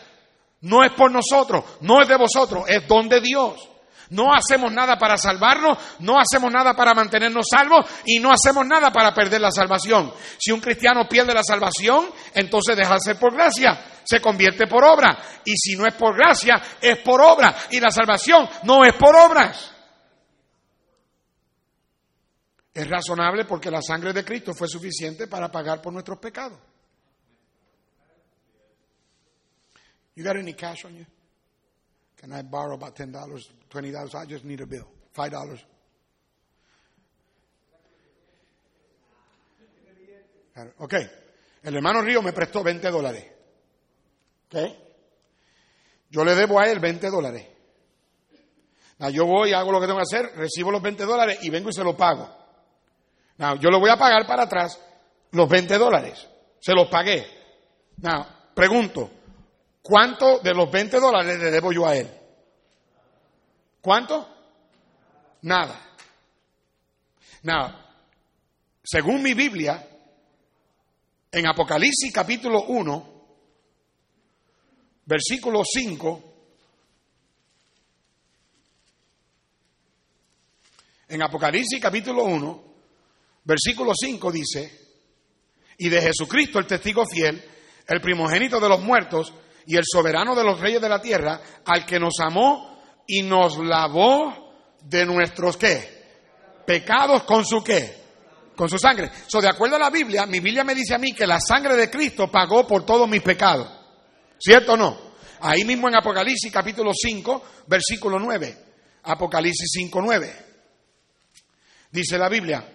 No es por nosotros, no es de vosotros, es don de Dios. No hacemos nada para salvarnos, no hacemos nada para mantenernos salvos y no hacemos nada para perder la salvación. Si un cristiano pierde la salvación, entonces deja de ser por gracia, se convierte por obra. Y si no es por gracia, es por obra. Y la salvación no es por obras. Es razonable porque la sangre de Cristo fue suficiente para pagar por nuestros pecados. You got any cash on you? Can I borrow about $10, $20? I just need a bill. $5. Ok. El hermano Río me prestó 20 dólares. ¿Ok? Yo le debo a él 20 dólares. yo voy, hago lo que tengo que hacer, recibo los 20 dólares y vengo y se lo pago. yo le voy a pagar para atrás los 20 dólares. Se los pagué. Now, pregunto, ¿Cuánto de los 20 dólares le debo yo a él? ¿Cuánto? Nada. Nada. Según mi Biblia, en Apocalipsis capítulo 1, versículo 5, en Apocalipsis capítulo 1, versículo 5 dice, y de Jesucristo el testigo fiel, el primogénito de los muertos, y el soberano de los reyes de la tierra, al que nos amó y nos lavó de nuestros qué? Pecados con su qué? Con su sangre. So, de acuerdo a la Biblia, mi Biblia me dice a mí que la sangre de Cristo pagó por todos mis pecados. ¿Cierto o no? Ahí mismo en Apocalipsis capítulo 5, versículo 9. Apocalipsis 5, 9. Dice la Biblia,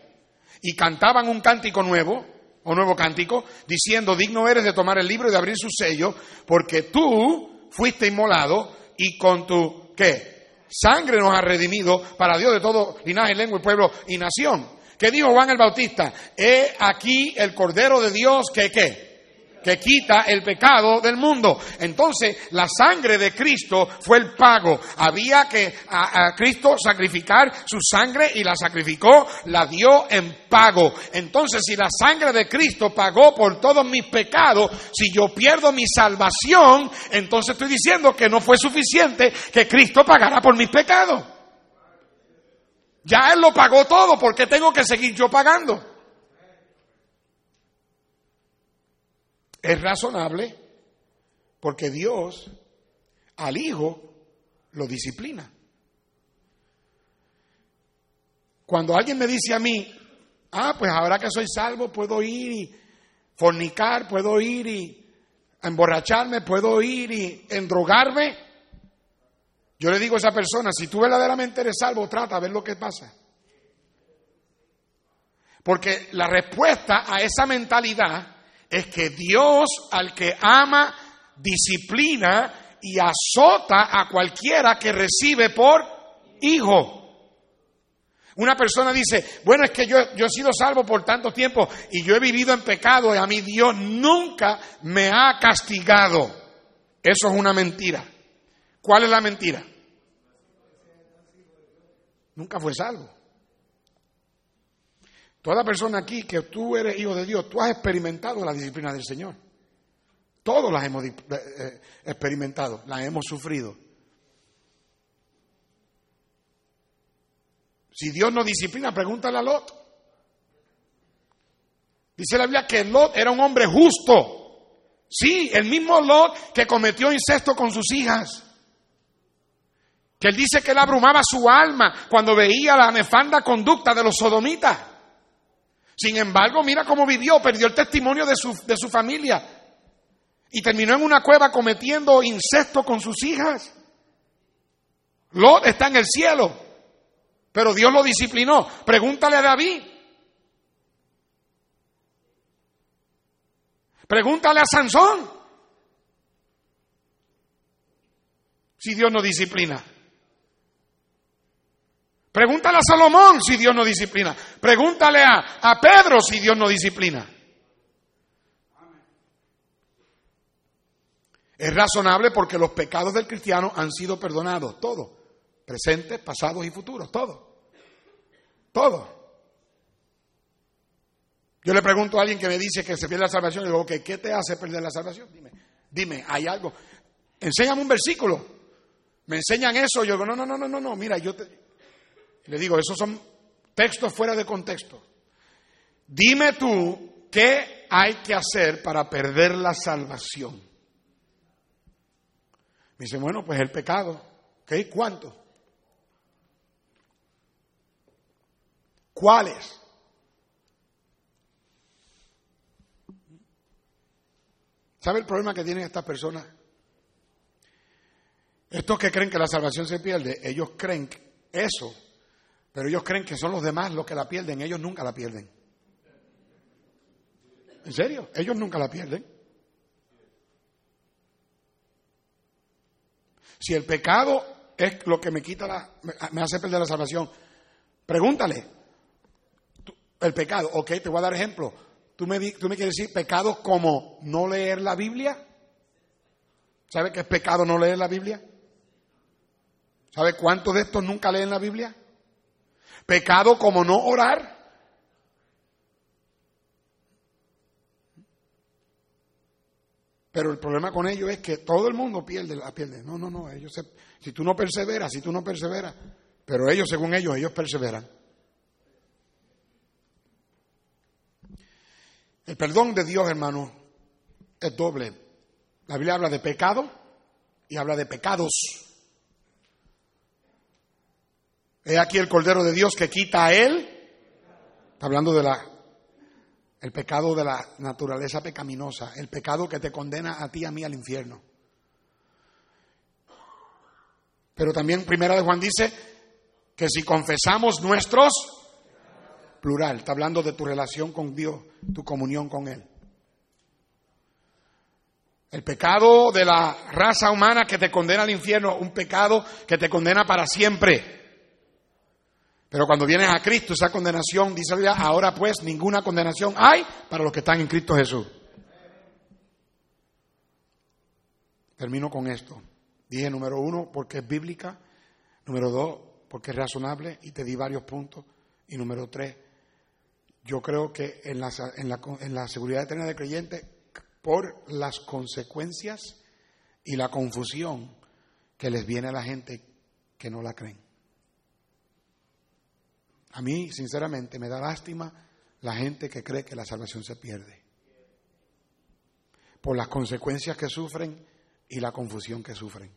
y cantaban un cántico nuevo o nuevo cántico, diciendo, digno eres de tomar el libro y de abrir su sello, porque tú fuiste inmolado y con tu, ¿qué? Sangre nos ha redimido para Dios de todo linaje, lengua, y pueblo y nación. ¿Qué dijo Juan el Bautista? He aquí el Cordero de Dios que, ¿qué? Que quita el pecado del mundo. Entonces, la sangre de Cristo fue el pago. Había que a, Cristo sacrificar su sangre y la sacrificó, la dio en pago. Entonces, si la sangre de Cristo pagó por todos mis pecados, si yo pierdo mi salvación, entonces estoy diciendo que no fue suficiente que Cristo pagara por mis pecados. Ya Él lo pagó todo, porque tengo que seguir yo pagando? Es razonable porque Dios al Hijo lo disciplina. Cuando alguien me dice a mí, ah, pues ahora que soy salvo puedo ir y fornicar, puedo ir y emborracharme, puedo ir y endrogarme, yo le digo a esa persona, si tú verdaderamente eres salvo, trata a ver lo que pasa. Porque la respuesta a esa mentalidad es que Dios al que ama, disciplina y azota a cualquiera que recibe por hijo. Una persona dice, bueno, es que yo, he sido salvo por tanto tiempo y yo he vivido en pecado y a mí Dios nunca me ha castigado. Eso es una mentira. ¿Cuál es la mentira? Nunca fue salvo. Toda persona aquí que tú eres hijo de Dios, tú has experimentado la disciplina del Señor. Todos las hemos eh, eh, experimentado, las hemos sufrido. Si Dios no disciplina, pregúntale a Lot. Dice la Biblia que Lot era un hombre justo. Sí, el mismo Lot que cometió incesto con sus hijas. Que él dice que él abrumaba su alma cuando veía la nefanda conducta de los sodomitas. Sin embargo, mira cómo vivió, perdió el testimonio de su, de su familia y terminó en una cueva cometiendo incesto con sus hijas. Lot está en el cielo, pero Dios lo disciplinó. Pregúntale a David. Pregúntale a Sansón. Si Dios no disciplina. Pregúntale a Salomón si Dios no disciplina. Pregúntale a, a Pedro si Dios no disciplina. Es razonable porque los pecados del cristiano han sido perdonados, todos, presentes, pasados y futuros, todos, todos. Yo le pregunto a alguien que me dice que se pierde la salvación, y digo, okay, ¿qué te hace perder la salvación? Dime, dime, ¿hay algo? Enséñame un versículo. Me enseñan eso, yo digo, no, no, no, no, no, mira, yo te, le digo, esos son textos fuera de contexto. Dime tú qué hay que hacer para perder la salvación. Me dice, bueno, pues el pecado. ¿Ok? ¿Cuánto? ¿Cuáles? ¿Sabe el problema que tienen estas personas? Estos que creen que la salvación se pierde, ellos creen eso pero ellos creen que son los demás los que la pierden, ellos nunca la pierden. ¿En serio? Ellos nunca la pierden. Si el pecado es lo que me quita la, me hace perder la salvación, pregúntale. El pecado, ok, te voy a dar ejemplo. ¿Tú me, me quieres decir pecado como no leer la Biblia? ¿Sabe qué es pecado no leer la Biblia? ¿Sabe cuántos de estos nunca leen la Biblia? Pecado como no orar. Pero el problema con ellos es que todo el mundo pierde, la pierde. No, no, no, ellos si tú no perseveras, si tú no perseveras, pero ellos, según ellos, ellos perseveran. El perdón de Dios, hermano, es doble. La Biblia habla de pecado y habla de pecados. He aquí el Cordero de Dios que quita a él. Está hablando de la el pecado de la naturaleza pecaminosa, el pecado que te condena a ti y a mí al infierno. Pero también Primera de Juan dice que si confesamos nuestros plural, está hablando de tu relación con Dios, tu comunión con él. El pecado de la raza humana que te condena al infierno, un pecado que te condena para siempre. Pero cuando vienes a Cristo, esa condenación, dice la ahora pues ninguna condenación hay para los que están en Cristo Jesús. Termino con esto. Dije número uno, porque es bíblica. Número dos, porque es razonable. Y te di varios puntos. Y número tres, yo creo que en la, en la, en la seguridad eterna del creyente, por las consecuencias y la confusión que les viene a la gente que no la creen. A mí, sinceramente, me da lástima la gente que cree que la salvación se pierde. Por las consecuencias que sufren y la confusión que sufren.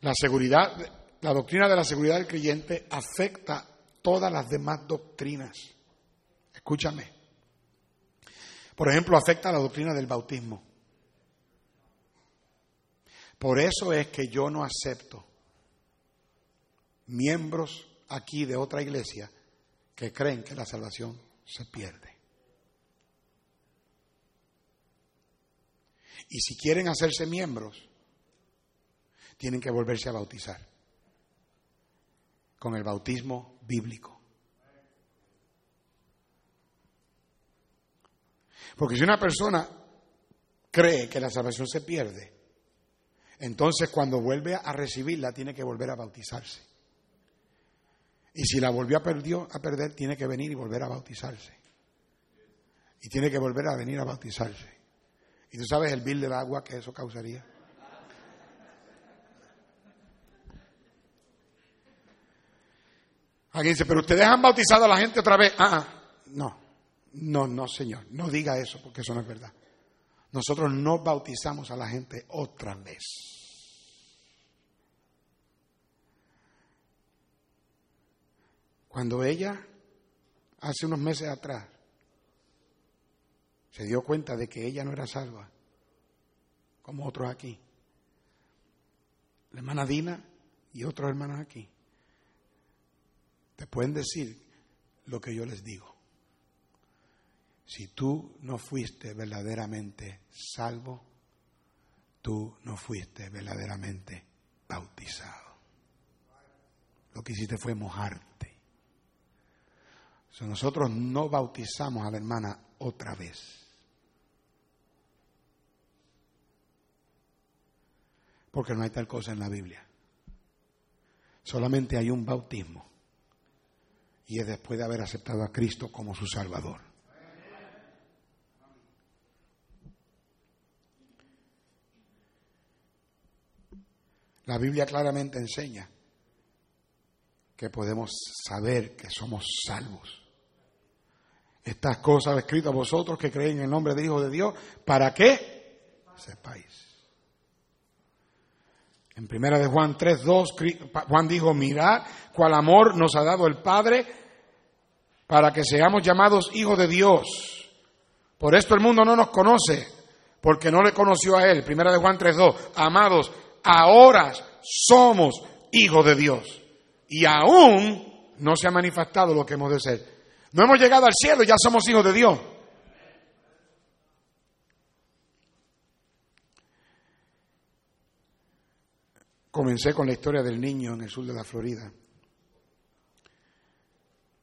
La seguridad, la doctrina de la seguridad del creyente afecta todas las demás doctrinas. Escúchame. Por ejemplo, afecta la doctrina del bautismo. Por eso es que yo no acepto miembros aquí de otra iglesia que creen que la salvación se pierde. Y si quieren hacerse miembros, tienen que volverse a bautizar con el bautismo bíblico. Porque si una persona cree que la salvación se pierde, entonces cuando vuelve a recibirla tiene que volver a bautizarse. Y si la volvió a, perdió, a perder, tiene que venir y volver a bautizarse. Y tiene que volver a venir a bautizarse. Y tú sabes el bill del agua que eso causaría. Alguien dice, pero ustedes han bautizado a la gente otra vez. Ah, ah, no, no, no, Señor, no diga eso porque eso no es verdad. Nosotros no bautizamos a la gente otra vez. Cuando ella, hace unos meses atrás, se dio cuenta de que ella no era salva, como otros aquí, la hermana Dina y otros hermanos aquí, te pueden decir lo que yo les digo. Si tú no fuiste verdaderamente salvo, tú no fuiste verdaderamente bautizado. Lo que hiciste fue mojarte. Si nosotros no bautizamos a la hermana otra vez. Porque no hay tal cosa en la Biblia. Solamente hay un bautismo. Y es después de haber aceptado a Cristo como su Salvador. La Biblia claramente enseña que podemos saber que somos salvos. Estas cosas escritas a vosotros que creen en el nombre de Hijo de Dios, ¿para qué? Sepáis. En primera de Juan 3, 2, Juan dijo, mirad cuál amor nos ha dado el Padre para que seamos llamados hijos de Dios. Por esto el mundo no nos conoce, porque no le conoció a Él. Primera de Juan 3, 2, amados, ahora somos hijos de Dios. Y aún no se ha manifestado lo que hemos de ser. No hemos llegado al cielo, ya somos hijos de Dios. Comencé con la historia del niño en el sur de la Florida.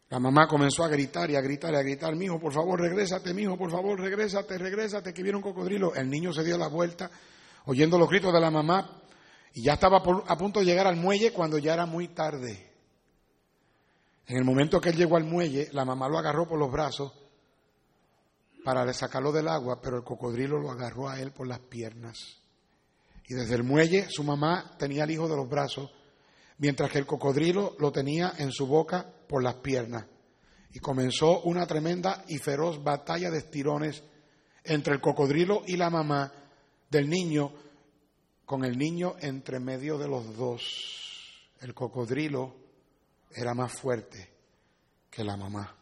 La mamá comenzó a gritar y a gritar y a gritar, mi hijo, por favor, regrésate, mi hijo, por favor, regrésate, regrésate, que viene un cocodrilo. El niño se dio la vuelta, oyendo los gritos de la mamá, y ya estaba a punto de llegar al muelle cuando ya era muy tarde. En el momento que él llegó al muelle, la mamá lo agarró por los brazos para sacarlo del agua, pero el cocodrilo lo agarró a él por las piernas. Y desde el muelle su mamá tenía al hijo de los brazos, mientras que el cocodrilo lo tenía en su boca por las piernas. Y comenzó una tremenda y feroz batalla de estirones entre el cocodrilo y la mamá del niño con el niño entre medio de los dos. El cocodrilo era más fuerte que la mamá.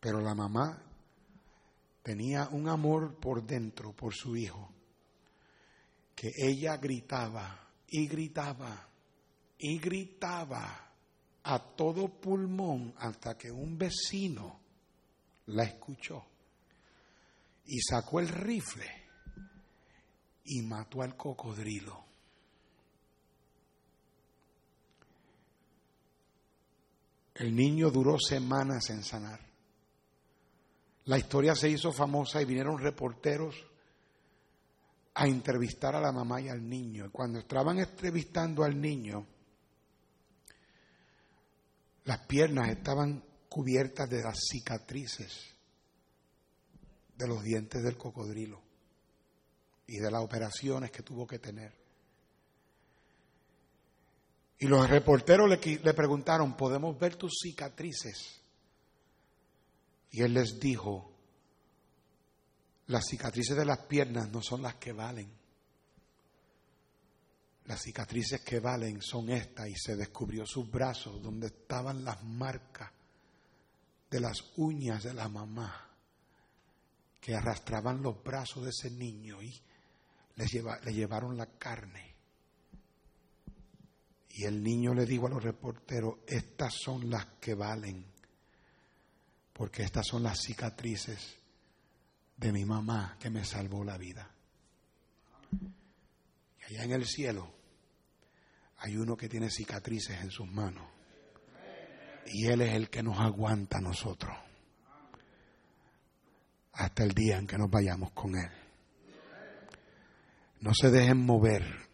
Pero la mamá tenía un amor por dentro, por su hijo, que ella gritaba y gritaba y gritaba a todo pulmón hasta que un vecino la escuchó y sacó el rifle y mató al cocodrilo. El niño duró semanas en sanar. La historia se hizo famosa y vinieron reporteros a entrevistar a la mamá y al niño. Y cuando estaban entrevistando al niño, las piernas estaban cubiertas de las cicatrices de los dientes del cocodrilo y de las operaciones que tuvo que tener. Y los reporteros le, preguntaron, ¿podemos ver tus cicatrices? Y él les dijo, las cicatrices de las piernas no son las que valen. Las cicatrices que valen son estas y se descubrió sus brazos donde estaban las marcas de las uñas de la mamá que arrastraban los brazos de ese niño y le llevaron la carne. Y el niño le dijo a los reporteros, estas son las que valen. porque estas son las cicatrices de mi mamá que me salvó la vida. Y allá en el cielo hay uno que tiene cicatrices en sus manos. Y Él es el que nos aguanta a nosotros. Hasta el día en que nos vayamos con Él. No se dejen mover.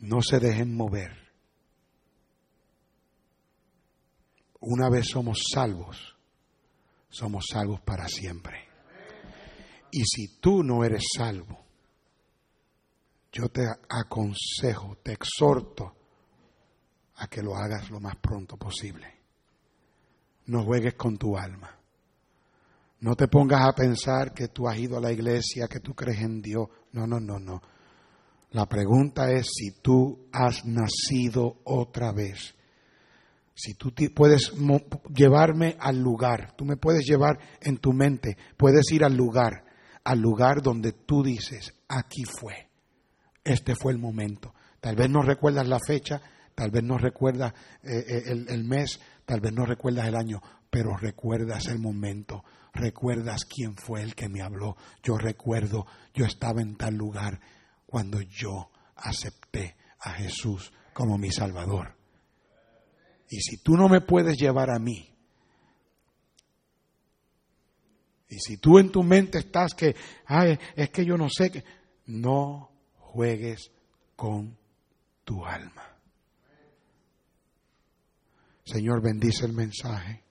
No se dejen mover. Una vez somos salvos, somos salvos para siempre. Y si tú no eres salvo, yo te aconsejo, te exhorto a que lo hagas lo más pronto posible. No juegues con tu alma. No te pongas a pensar que tú has ido a la iglesia, que tú crees en Dios. No, no, no, no. La pregunta es si tú has nacido otra vez. Si tú puedes llevarme al lugar, tú me puedes llevar en tu mente, puedes ir al lugar, al lugar donde tú dices, aquí fue, este fue el momento. Tal vez no recuerdas la fecha, tal vez no recuerdas eh, eh, el, el mes, tal vez no recuerdas el año, pero recuerdas el momento, recuerdas quién fue el que me habló. Yo recuerdo, yo estaba en tal lugar cuando yo acepté a Jesús como mi Salvador. Y si tú no me puedes llevar a mí, y si tú en tu mente estás que, ay, es que yo no sé que, no juegues con tu alma. Señor, bendice el mensaje.